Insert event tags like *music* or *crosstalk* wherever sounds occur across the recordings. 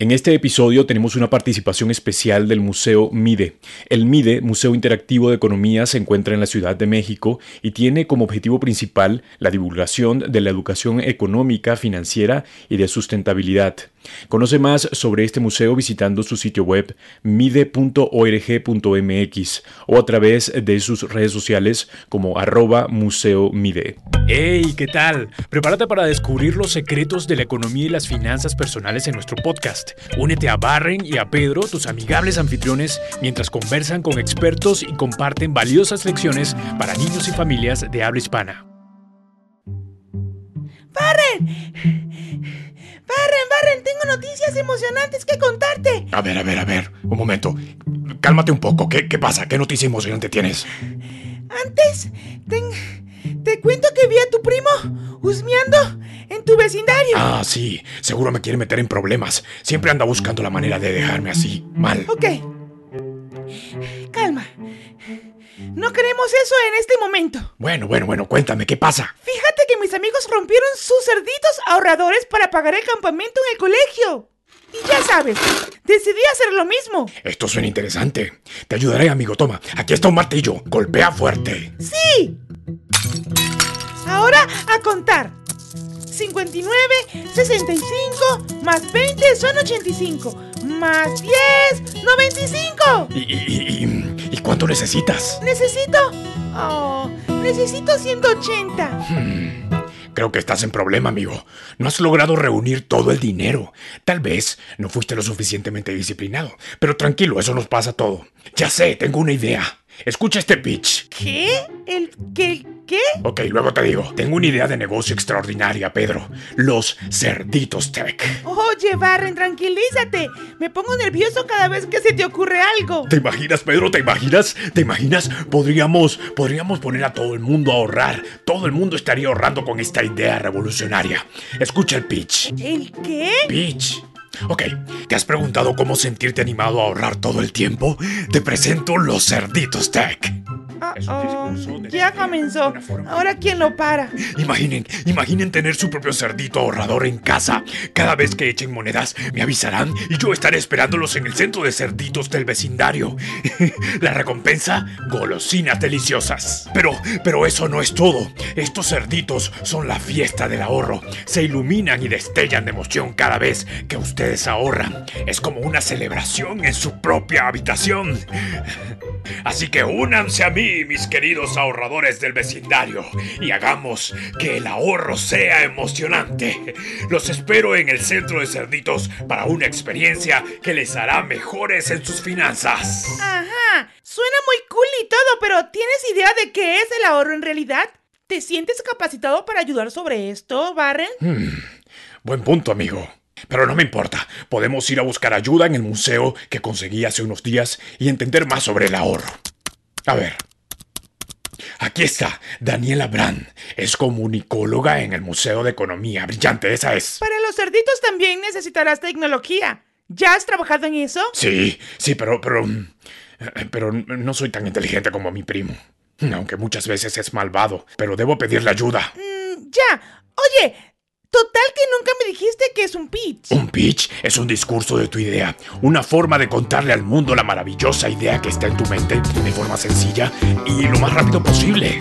En este episodio tenemos una participación especial del Museo MIDE. El MIDE, Museo Interactivo de Economía, se encuentra en la Ciudad de México y tiene como objetivo principal la divulgación de la educación económica, financiera y de sustentabilidad. Conoce más sobre este museo visitando su sitio web mide.org.mx o a través de sus redes sociales como arroba museo mide. ¡Hey! ¿Qué tal? Prepárate para descubrir los secretos de la economía y las finanzas personales en nuestro podcast. Únete a Barren y a Pedro, tus amigables anfitriones, mientras conversan con expertos y comparten valiosas lecciones para niños y familias de habla hispana. ¡Barren! ¡Barren, Barren! Tengo noticias emocionantes que contarte. A ver, a ver, a ver. Un momento. Cálmate un poco. ¿Qué, qué pasa? ¿Qué noticia emocionante tienes? Antes, te cuento que vi a tu primo husmeando en tu vecindario. Ah, sí. Seguro me quiere meter en problemas. Siempre anda buscando la manera de dejarme así, mal. Ok. Calma. No queremos eso en este momento. Bueno, bueno, bueno, cuéntame, ¿qué pasa? Fíjate que mis amigos rompieron sus cerditos ahorradores para pagar el campamento en el colegio. Y ya sabes, decidí hacer lo mismo. Esto suena interesante. Te ayudaré, amigo. Toma, aquí está un martillo. Golpea fuerte. ¡Sí! Ahora a contar. 59, 65, más 20 son 85, más 10, 95. ¿Y, y, y, cuánto necesitas? Necesito... Oh, necesito 180. Hmm, creo que estás en problema, amigo. No has logrado reunir todo el dinero. Tal vez no fuiste lo suficientemente disciplinado. Pero tranquilo, eso nos pasa todo. Ya sé, tengo una idea. Escucha este pitch. ¿Qué? ¿El qué? ¿Qué? Ok, luego te digo. Tengo una idea de negocio extraordinaria, Pedro. Los cerditos tech. Oye, Barren, tranquilízate. Me pongo nervioso cada vez que se te ocurre algo. ¿Te imaginas, Pedro? ¿Te imaginas? ¿Te imaginas? Podríamos, podríamos poner a todo el mundo a ahorrar. Todo el mundo estaría ahorrando con esta idea revolucionaria. Escucha el pitch. ¿El qué? Pitch. Ok, ¿te has preguntado cómo sentirte animado a ahorrar todo el tiempo? Te presento los cerditos tech. Oh, ya comenzó. Ahora quién lo para. Imaginen, imaginen tener su propio cerdito ahorrador en casa. Cada vez que echen monedas, me avisarán y yo estaré esperándolos en el centro de cerditos del vecindario. *laughs* La recompensa, golosinas deliciosas. Pero, pero eso no es todo. Estos cerditos son la fiesta del ahorro. Se iluminan y destellan de emoción cada vez que ustedes ahorran. Es como una celebración en su propia habitación. *laughs* Así que únanse a mí, mis queridos ahorradores del vecindario, y hagamos que el ahorro sea emocionante. Los espero en el centro de cerditos para una experiencia que les hará mejores en sus finanzas. Ajá, suena muy cool y todo, pero ¿tienes idea de qué es el ahorro en realidad? ¿Te sientes capacitado para ayudar sobre esto, Barren? Hmm, buen punto, amigo. Pero no me importa, podemos ir a buscar ayuda en el museo que conseguí hace unos días y entender más sobre el ahorro. A ver. Aquí está, Daniela Brand. Es comunicóloga en el Museo de Economía. Brillante, esa es. Para los cerditos también necesitarás tecnología. ¿Ya has trabajado en eso? Sí, sí, pero, pero... Pero no soy tan inteligente como mi primo. Aunque muchas veces es malvado. Pero debo pedirle ayuda. Mm, ya. Oye, Total que nunca me dijiste que es un pitch. Un pitch es un discurso de tu idea, una forma de contarle al mundo la maravillosa idea que está en tu mente de forma sencilla y lo más rápido posible.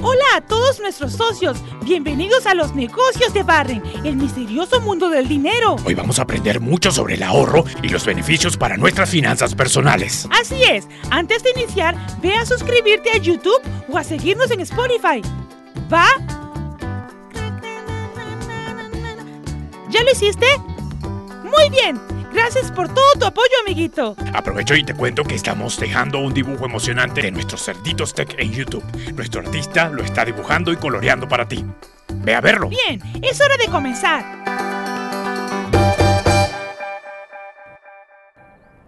Hola a todos nuestros socios, bienvenidos a los negocios de Barren, el misterioso mundo del dinero. Hoy vamos a aprender mucho sobre el ahorro y los beneficios para nuestras finanzas personales. Así es, antes de iniciar, ve a suscribirte a YouTube o a seguirnos en Spotify. ¿Va? ¿Ya lo hiciste? Muy bien. Gracias por todo tu apoyo, amiguito. Aprovecho y te cuento que estamos dejando un dibujo emocionante de nuestros cerditos tech en YouTube. Nuestro artista lo está dibujando y coloreando para ti. Ve a verlo. Bien, es hora de comenzar.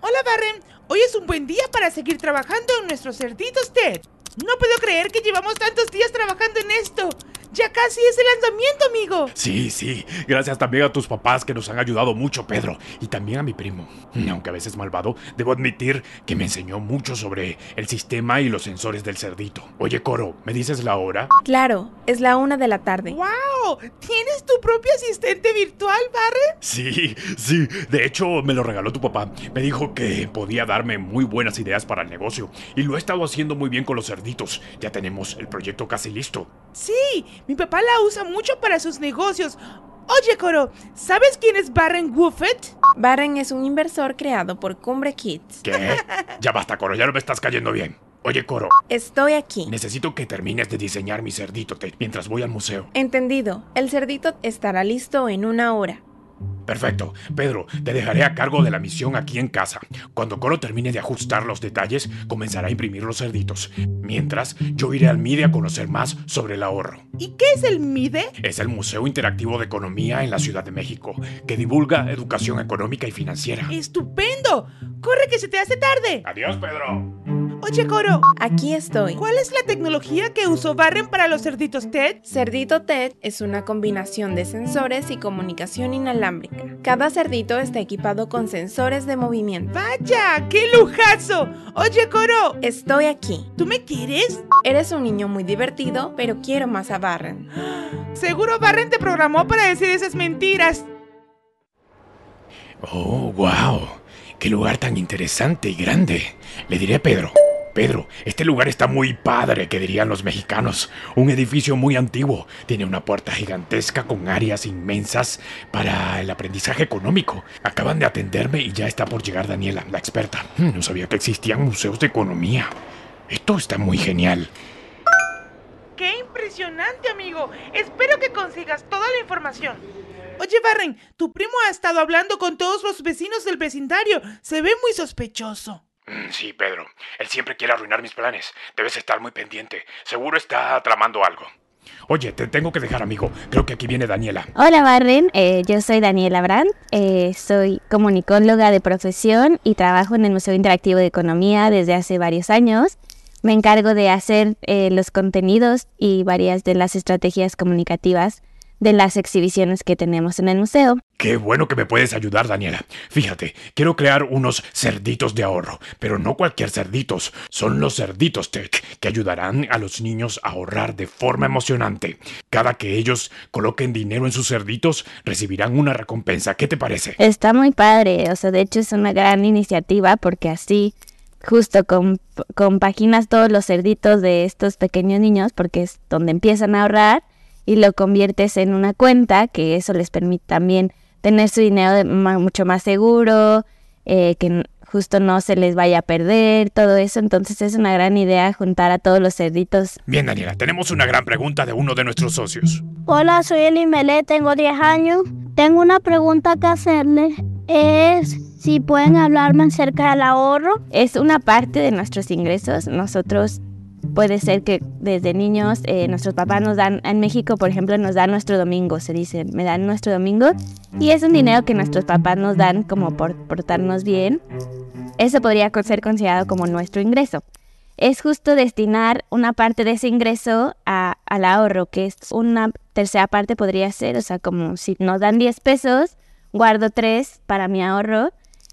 Hola, Barren. Hoy es un buen día para seguir trabajando en nuestros cerditos tech. No puedo creer que llevamos tantos días trabajando en esto. Ya casi es el lanzamiento, amigo. Sí, sí. Gracias también a tus papás que nos han ayudado mucho, Pedro. Y también a mi primo. Aunque a veces malvado, debo admitir que me enseñó mucho sobre el sistema y los sensores del cerdito. Oye, Coro, ¿me dices la hora? Claro, es la una de la tarde. ¡Wow! ¿Tienes tu propio asistente virtual, Barren? Sí, sí. De hecho, me lo regaló tu papá. Me dijo que podía darme muy buenas ideas para el negocio. Y lo he estado haciendo muy bien con los cerditos. Ya tenemos el proyecto casi listo. Sí, mi papá la usa mucho para sus negocios. Oye, Coro, ¿sabes quién es Barren Woofet? Barren es un inversor creado por Cumbre Kids. ¿Qué? *laughs* Ya basta, Coro, ya no me estás cayendo bien. Oye, Coro, Estoy aquí. necesito que termines de diseñar mi cerdito mientras voy al museo. Entendido. El cerdito estará listo en una hora. Perfecto. Pedro, te dejaré a cargo de la misión aquí en casa. Cuando Coro termine de ajustar los detalles, comenzará a imprimir los cerditos. Mientras, yo iré al MIDE a conocer más sobre el ahorro. ¿Y qué es el MIDE? Es el Museo Interactivo de Economía en la Ciudad de México, que divulga educación económica y financiera. ¡Estupendo! ¡Corre que se te hace tarde! Adiós, Pedro. Oye, Coro, Aquí estoy. ¿cuál es la tecnología que usó Barren para los cerditos TED? Cerdito TED es una combinación de sensores y comunicación inalámbrica. Cada cerdito está equipado con sensores de movimiento. ¡Vaya! ¡Qué lujazo! Oye, Coro, Estoy aquí. ¿tú me quieres? Eres un niño muy divertido, pero quiero más a Barren. Seguro Barren te programó para decir esas mentiras. Oh, wow. Qué lugar tan interesante y grande. Le diré a Pedro. Pedro, este lugar está muy padre, que dirían los mexicanos. Un edificio muy antiguo. Tiene una puerta gigantesca con áreas inmensas para el aprendizaje económico. Acaban de atenderme y ya está por llegar Daniela, la experta. Hmm, No sabía que existían museos de economía. Esto está muy genial. ¡Qué impresionante, amigo! Espero que consigas toda la información. Oye, Barren, tu primo ha estado hablando con todos los vecinos del vecindario. Se ve muy sospechoso. Mm, Sí, Pedro. Él siempre quiere arruinar mis planes. Debes estar muy pendiente. Seguro está tramando algo. Oye, te tengo que dejar, amigo. Creo que aquí viene Daniela. Hola Barren, Eh, yo soy Daniela Brandt, Eh, soy comunicóloga de profesión y trabajo en el Museo Interactivo de Economía desde hace varios años. Me encargo de hacer eh, los contenidos y varias de las estrategias comunicativas de las exhibiciones que tenemos en el museo. Qué bueno que me puedes ayudar, Daniela. Fíjate, quiero crear unos cerditos de ahorro, pero no cualquier cerditos. Son los cerditos tech que ayudarán a los niños a ahorrar de forma emocionante. Cada que ellos coloquen dinero en sus cerditos, recibirán una recompensa. ¿Qué te parece? Está muy padre, o sea, de hecho es una gran iniciativa porque así justo com- compaginas todos los cerditos de estos pequeños niños porque es donde empiezan a ahorrar y lo conviertes en una cuenta que eso les permite también tener su dinero de ma- mucho más seguro, eh, que justo no se les vaya a perder, todo eso. Entonces es una gran idea juntar a todos los cerditos Bien, Daniela, tenemos una gran pregunta de uno de nuestros socios. Hola, soy Eli Melé, tengo 10 años. Tengo una pregunta que hacerle. Es si pueden hablarme acerca del ahorro. es una parte de nuestros ingresos. Nosotros puede ser que desde niños eh, nuestros papás nos dan, en México por ejemplo nos dan nuestro domingo, se dice, me dan nuestro domingo y es un dinero que nuestros papás nos dan como por portarnos bien. Eso podría ser considerado como nuestro ingreso. Es justo destinar una parte de ese ingreso a- al ahorro, que es una tercera parte podría ser, o sea, como si nos dan 10 pesos, guardo 3 para mi ahorro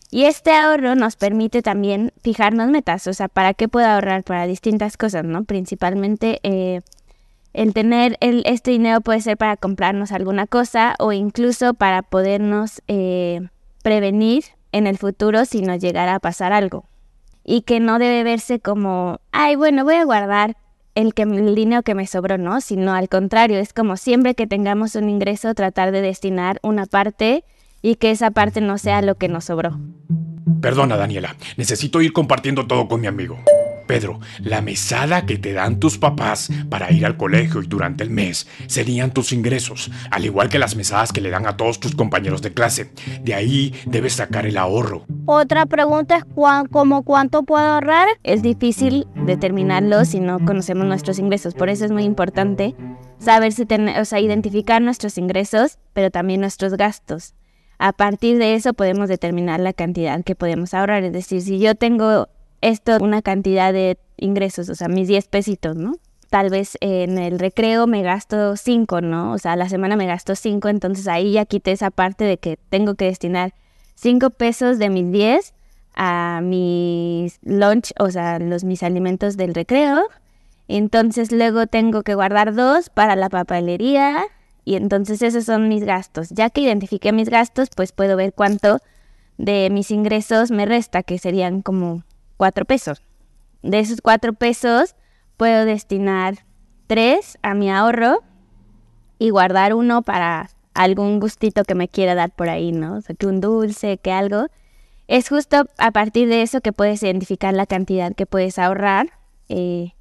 y este ahorro nos permite también fijarnos metas, o sea, ¿para qué puedo ahorrar? Para distintas cosas, ¿no? Principalmente eh, el tener el, este dinero puede ser para comprarnos alguna cosa o incluso para podernos eh, prevenir en el futuro si nos llegara a pasar algo. Y que no debe verse como, ay, bueno, voy a guardar el, que, el dinero que me sobró, ¿no? Sino al contrario, es como siempre que tengamos un ingreso, tratar de destinar una parte y que esa parte no sea lo que nos sobró. Perdona, Daniela, necesito ir compartiendo todo con mi amigo. Pedro, la mesada que te dan tus papás para ir al colegio y durante el mes serían tus ingresos, al igual que las mesadas que le dan a todos tus compañeros de clase. De ahí debes sacar el ahorro. Otra pregunta es como cuánto puedo ahorrar. Es difícil determinarlo si no conocemos nuestros ingresos, por eso es muy importante saber si ten- o sea, identificar nuestros ingresos, pero también nuestros gastos. A partir de eso podemos determinar la cantidad que podemos ahorrar, es decir, si yo tengo esto, una cantidad de ingresos, o sea, mis 10 pesitos, ¿no? tal vez en el recreo me gasto 5, ¿no? O sea, a la semana me gasto 5, entonces ahí ya quité esa parte de que tengo que destinar 5 pesos de mis 10 a mis lunch, o sea, los mis alimentos del recreo. Entonces luego tengo que guardar 2 para la papelería y entonces esos son mis gastos. Ya que identifiqué mis gastos, pues puedo ver cuánto de mis ingresos me resta, que serían como 4 pesos. De esos 4 pesos puedo destinar 3 a mi ahorro y guardar uno para algún gustito que me quiera dar por ahí, ¿no? O sea, que un dulce, que algo. Es justo a partir de eso que puedes identificar la cantidad que puedes ahorrar eh,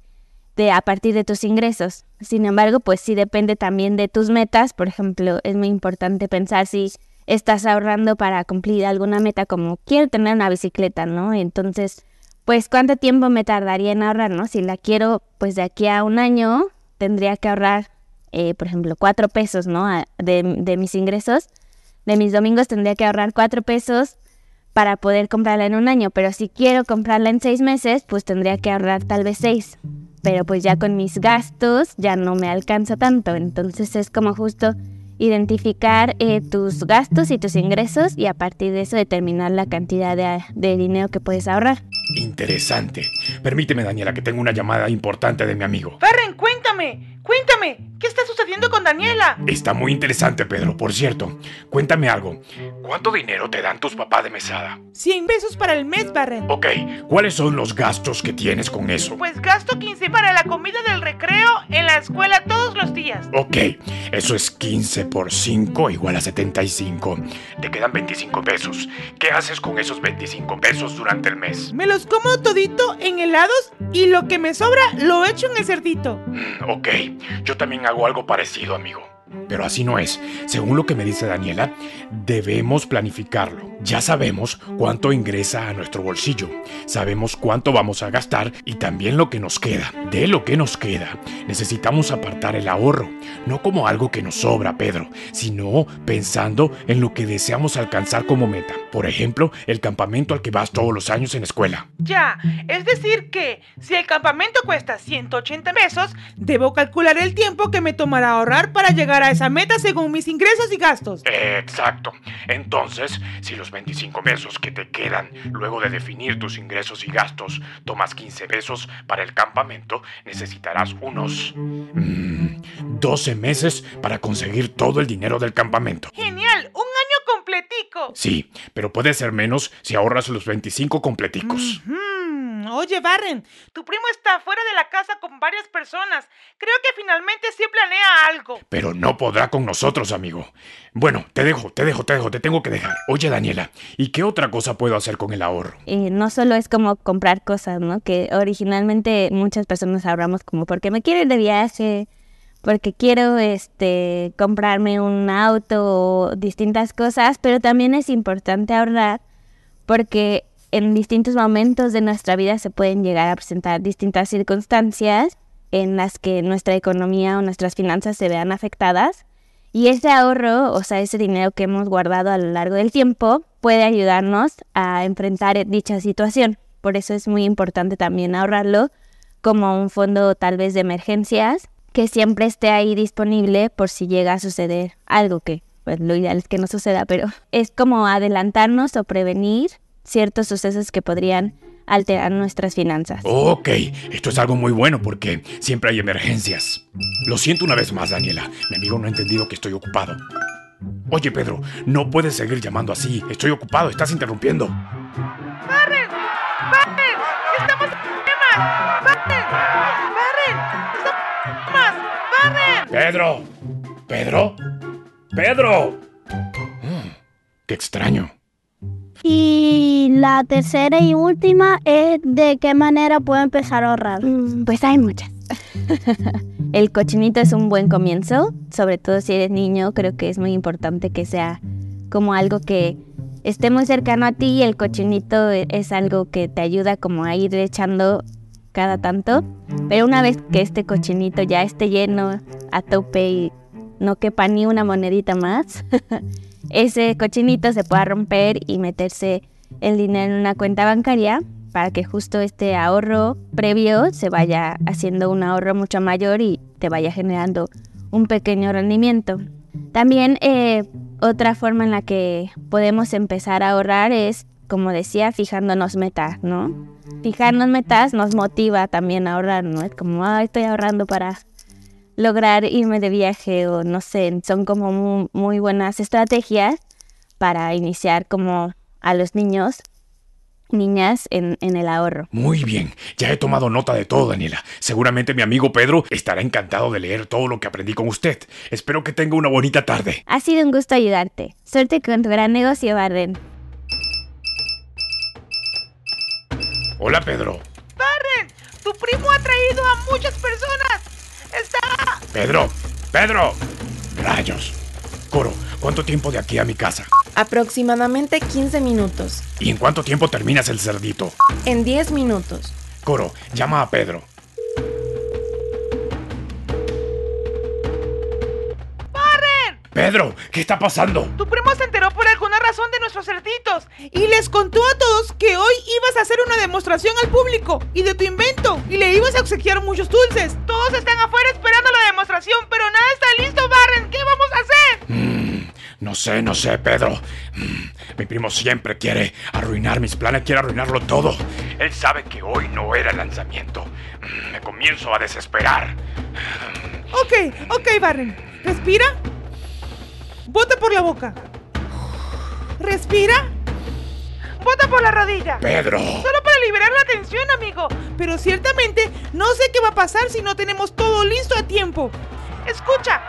de, a partir de tus ingresos. Sin embargo, pues sí depende también de tus metas. Por ejemplo, es muy importante pensar si estás ahorrando para cumplir alguna meta como quiero tener una bicicleta, ¿no? Entonces, pues cuánto tiempo me tardaría en ahorrar, ¿no? Si la quiero, pues de aquí a un año tendría que ahorrar, eh, por ejemplo, cuatro pesos, ¿no? De, de mis ingresos. De mis domingos tendría que ahorrar cuatro pesos para poder comprarla en un año, pero si quiero comprarla en seis meses, pues tendría que ahorrar tal vez seis. Pero pues ya con mis gastos ya no me alcanza tanto, entonces es como justo identificar eh, tus gastos y tus ingresos y a partir de eso determinar la cantidad de, de dinero que puedes ahorrar. Interesante. Permíteme, Daniela, que tengo una llamada importante de mi amigo. Barren, cuéntame, cuéntame, ¿qué está sucediendo con Daniela? Está muy interesante, Pedro. Por cierto, cuéntame algo. ¿Cuánto dinero te dan tus papás de mesada? 100 pesos para el mes, Barren. Ok, ¿cuáles son los gastos que tienes con eso? Pues gasto 15 para la comida del recreo en la escuela todos los días. Ok, eso es 15 por 5 igual a 75. Te quedan 25 pesos. ¿Qué haces con esos 25 pesos durante el mes? Me los como todito en helados y lo que me sobra lo echo en el cerdito. Mm, ok, yo también hago algo parecido, amigo. Pero así no es. Según lo que me dice Daniela, debemos planificarlo. Ya sabemos cuánto ingresa a nuestro bolsillo, sabemos cuánto vamos a gastar y también lo que nos queda. De lo que nos queda, necesitamos apartar el ahorro, no como algo que nos sobra, Pedro, sino pensando en lo que deseamos alcanzar como meta. Por ejemplo, el campamento al que vas todos los años en escuela. Ya, es decir que si el campamento cuesta 180 pesos, debo calcular el tiempo que me tomará ahorrar para llegar a esa meta según mis ingresos y gastos. Exacto. Entonces, si los 25 pesos que te quedan luego de definir tus ingresos y gastos tomas 15 pesos para el campamento, necesitarás unos mm, 12 meses para conseguir todo el dinero del campamento. Genial, un año completico. Sí, pero puede ser menos si ahorras los 25 completicos. Oye, Barren, tu primo está fuera de la casa con varias personas. Creo que finalmente sí planea algo. Pero no podrá con nosotros, amigo. Bueno, te dejo, te dejo, te dejo, te tengo que dejar. Oye, Daniela, ¿y qué otra cosa puedo hacer con el ahorro? Y no solo es como comprar cosas, ¿no? Que originalmente muchas personas ahorramos como porque me quiero ir de viaje, porque quiero este comprarme un auto o distintas cosas, pero también es importante ahorrar porque en distintos momentos de nuestra vida se pueden llegar a presentar distintas circunstancias en las que nuestra economía o nuestras finanzas se vean afectadas y ese ahorro, o sea, ese dinero que hemos guardado a lo largo del tiempo, puede ayudarnos a enfrentar dicha situación. Por eso es muy importante también ahorrarlo como un fondo tal vez de emergencias que siempre esté ahí disponible por si llega a suceder algo que, pues lo ideal es que no suceda, pero es como adelantarnos o prevenir ciertos sucesos que podrían alterar nuestras finanzas. Ok, esto es algo muy bueno porque siempre hay emergencias. Lo siento una vez más, Daniela. Mi amigo no ha entendido que estoy ocupado. Oye, Pedro, no puedes seguir llamando así. Estoy ocupado, estás interrumpiendo. ¡Barren! ¡Barren! ¡Estamos en problemas! ¡Barren! ¡Barren! ¡Estamos en problemas! ¡Barren! Pedro. Pedro. Pedro. Mm, qué extraño. Y la tercera y última es de qué manera puedo empezar a ahorrar. Mm, Pues hay muchas. *laughs* El cochinito es un buen comienzo, sobre todo si eres niño, creo que es muy importante que sea como algo que esté muy cercano a ti y el cochinito e- es algo que te ayuda como a ir echando cada tanto, pero una vez que este cochinito ya esté lleno a tope y no quepa ni una monedita más, *laughs* ese cochinito se pueda romper y meterse el dinero en una cuenta bancaria para que justo este ahorro previo se vaya haciendo un ahorro mucho mayor y te vaya generando un pequeño rendimiento. También eh, otra forma en la que podemos empezar a ahorrar es, como decía, fijándonos metas, ¿no? Fijarnos metas nos motiva también a ahorrar, ¿no? Es como, ah, estoy ahorrando para lograr irme de viaje o no sé, son como muy, muy buenas estrategias para iniciar como a los niños niñas en, en, el ahorro. Muy bien, ya he tomado nota de todo, Daniela. Seguramente mi amigo Pedro estará encantado de leer todo lo que aprendí con usted. Espero que tenga una bonita tarde. Ha sido un gusto ayudarte. Suerte con tu gran negocio, Barren. Hola, Pedro. Barren, tu primo ha traído a muchas personas. Está... Pedro, Pedro. Rayos. Coro, ¿cuánto tiempo de aquí a mi casa? Aproximadamente 15 minutos. ¿Y en cuánto tiempo terminas el cerdito? En 10 minutos. Coro, llama a Pedro. ¡Barren! Pedro, ¿qué está pasando? Tu primo se enteró por alguna razón de nuestros cerditos y les contó a todos que hoy ibas a hacer una demostración al público y de tu invento y le ibas a obsequiar muchos dulces. Todos están afuera esperando pero nada está listo, Barren. ¿Qué vamos a hacer? Mm, no sé, no sé, Pedro. Mm, mi primo siempre quiere arruinar mis planes, quiere arruinarlo todo. Él sabe que hoy no era el lanzamiento. Mm, me comienzo a desesperar. Ok, ok, Barren. Respira. Bota por la boca. Respira. Bota por la rodilla. Pedro. Solo para liberar la tensión, amigo. Pero ciertamente no sé qué va a pasar si no tenemos todo listo a tiempo. Escucha.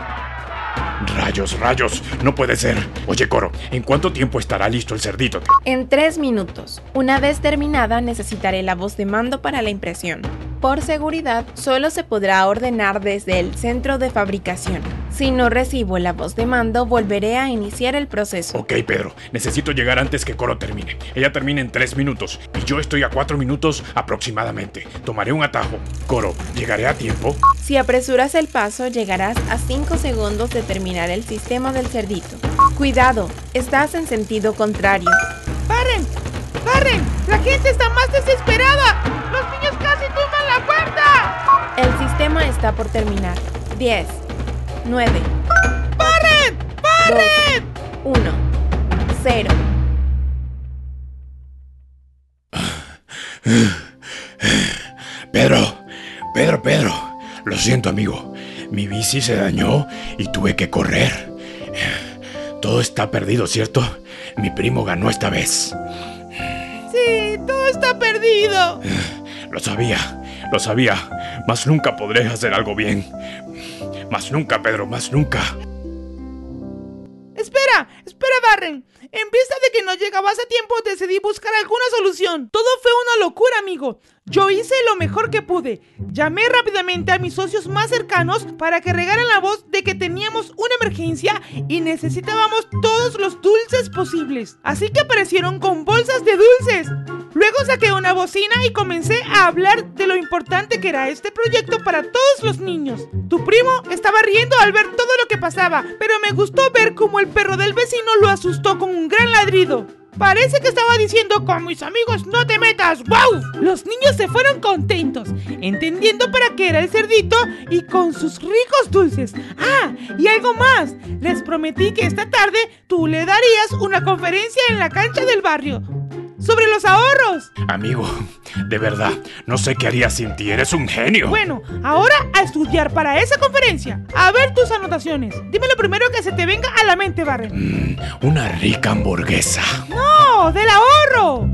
Rayos, rayos, no puede ser. Oye, Coro, ¿en cuánto tiempo estará listo el cerdito? En tres minutos. Una vez terminada, necesitaré la voz de mando para la impresión. Por seguridad, solo se podrá ordenar desde el centro de fabricación. Si no recibo la voz de mando, volveré a iniciar el proceso. Ok, Pedro, necesito llegar antes que Coro termine. Ella termina en tres minutos y yo estoy a cuatro minutos aproximadamente. Tomaré un atajo. Coro, ¿llegaré a tiempo? Si apresuras el paso, llegarás a 5 segundos de terminar el sistema del cerdito. Cuidado, estás en sentido contrario. ¡Paren! ¡Paren! ¡La gente está más desesperada! ¡Los niños casi tumban la puerta! El sistema está por terminar. 10, 9, ¡Paren! ¡Paren! 1, 0. Pedro, Pedro, Pedro. Lo siento, amigo. Mi bici se dañó y tuve que correr. Todo está perdido, ¿cierto? Mi primo ganó esta vez. Sí, todo está perdido. Lo sabía, lo sabía. Mas nunca podré hacer algo bien. Más nunca, Pedro, más nunca. Espera, espera, Barren. En vista de que no llegabas a tiempo, decidí buscar alguna solución. Todo fue una locura, amigo. Yo hice lo mejor que pude. Llamé rápidamente a mis socios más cercanos para que regaran la voz de que teníamos una emergencia y necesitábamos todos los dulces posibles. Así que aparecieron con bolsas de dulces. Luego saqué una bocina y comencé a hablar de lo importante que era este proyecto para todos los niños. Tu primo estaba riendo al ver todo lo que pasaba, pero me gustó ver cómo el perro del vecino lo asustó con un gran ladrido. Parece que estaba diciendo con mis amigos no te metas, ¡wow! Los niños se fueron contentos, entendiendo para qué era el cerdito y con sus ricos dulces. Ah, y algo más, les prometí que esta tarde tú le darías una conferencia en la cancha del barrio sobre los ahorros. Amigo, de verdad, no sé qué haría sin ti, eres un genio. Bueno, ahora a estudiar para esa conferencia. A ver tus anotaciones. Dime lo primero que se te venga a la mente, Barren. Mm, una rica hamburguesa. ¡No! ¡Del ahorro!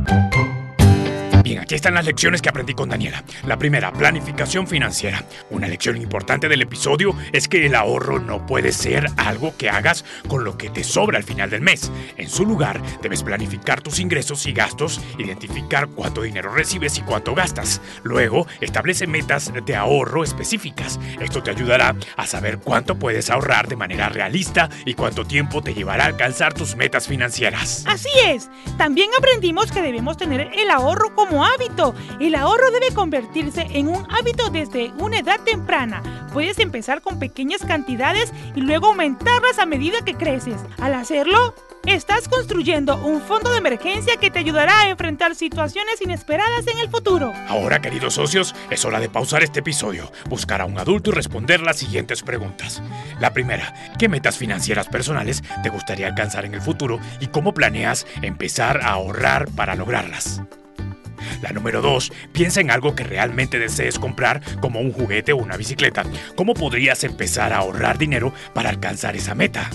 Aquí están las lecciones que aprendí con Daniela. La primera, planificación financiera. Una lección importante del episodio es que el ahorro no puede ser algo que hagas con lo que te sobra al final del mes. En su lugar, debes planificar tus ingresos y gastos, identificar cuánto dinero recibes y cuánto gastas. Luego, establece metas de ahorro específicas. Esto te ayudará a saber cuánto puedes ahorrar de manera realista y cuánto tiempo te llevará a alcanzar tus metas financieras. Así es. También aprendimos que debemos tener el ahorro como hábito. El ahorro debe convertirse en un hábito desde una edad temprana. Puedes empezar con pequeñas cantidades y luego aumentarlas a medida que creces. Al hacerlo, Estás construyendo un fondo de emergencia que te ayudará a enfrentar situaciones inesperadas en el futuro. Ahora, queridos socios, es hora de pausar este episodio, buscar a un adulto y responder las siguientes preguntas. La primera, ¿qué metas financieras personales te gustaría alcanzar en el futuro y cómo planeas empezar a ahorrar para lograrlas? La número 2, piensa en algo que realmente desees comprar, como un juguete o una bicicleta. ¿Cómo podrías empezar a ahorrar dinero para alcanzar esa meta?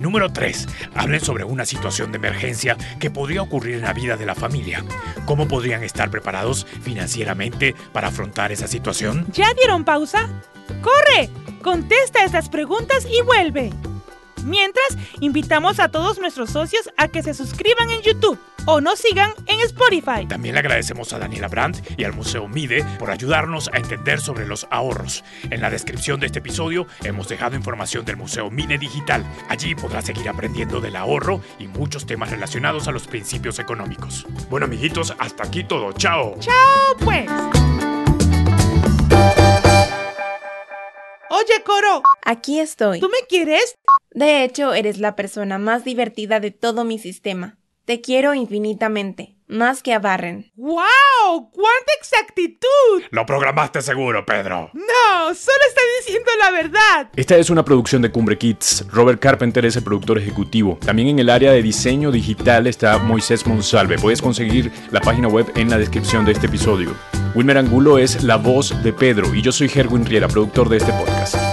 Número 3. Hablen sobre una situación de emergencia que podría ocurrir en la vida de la familia. ¿Cómo podrían estar preparados financieramente para afrontar esa situación? ¿Ya dieron pausa? ¡Corre! Contesta estas preguntas y vuelve. Mientras, invitamos a todos nuestros socios a que se suscriban en YouTube o nos sigan en Spotify. También le agradecemos a Daniela Brandt y al Museo Mide por ayudarnos a entender sobre los ahorros. En la descripción de este episodio hemos dejado información del Museo Mide Digital. Allí podrá seguir aprendiendo del ahorro y muchos temas relacionados a los principios económicos. Bueno, amiguitos, hasta aquí todo. ¡Chao! ¡Chao, pues! Oye, Coro. Aquí estoy. ¿Tú me quieres? De hecho, eres la persona más divertida de todo mi sistema. Te quiero infinitamente, más que a Barren. ¡Wow! ¡Cuánta exactitud! Lo programaste seguro, Pedro. No, solo está diciendo la verdad. Esta es una producción de Cumbre Kids. Robert Carpenter es el productor ejecutivo. También en el área de diseño digital está Moisés Monsalve. Puedes conseguir la página web en la descripción de este episodio. Wilmer Angulo es la voz de Pedro y yo soy Gerwin Riera, productor de este podcast.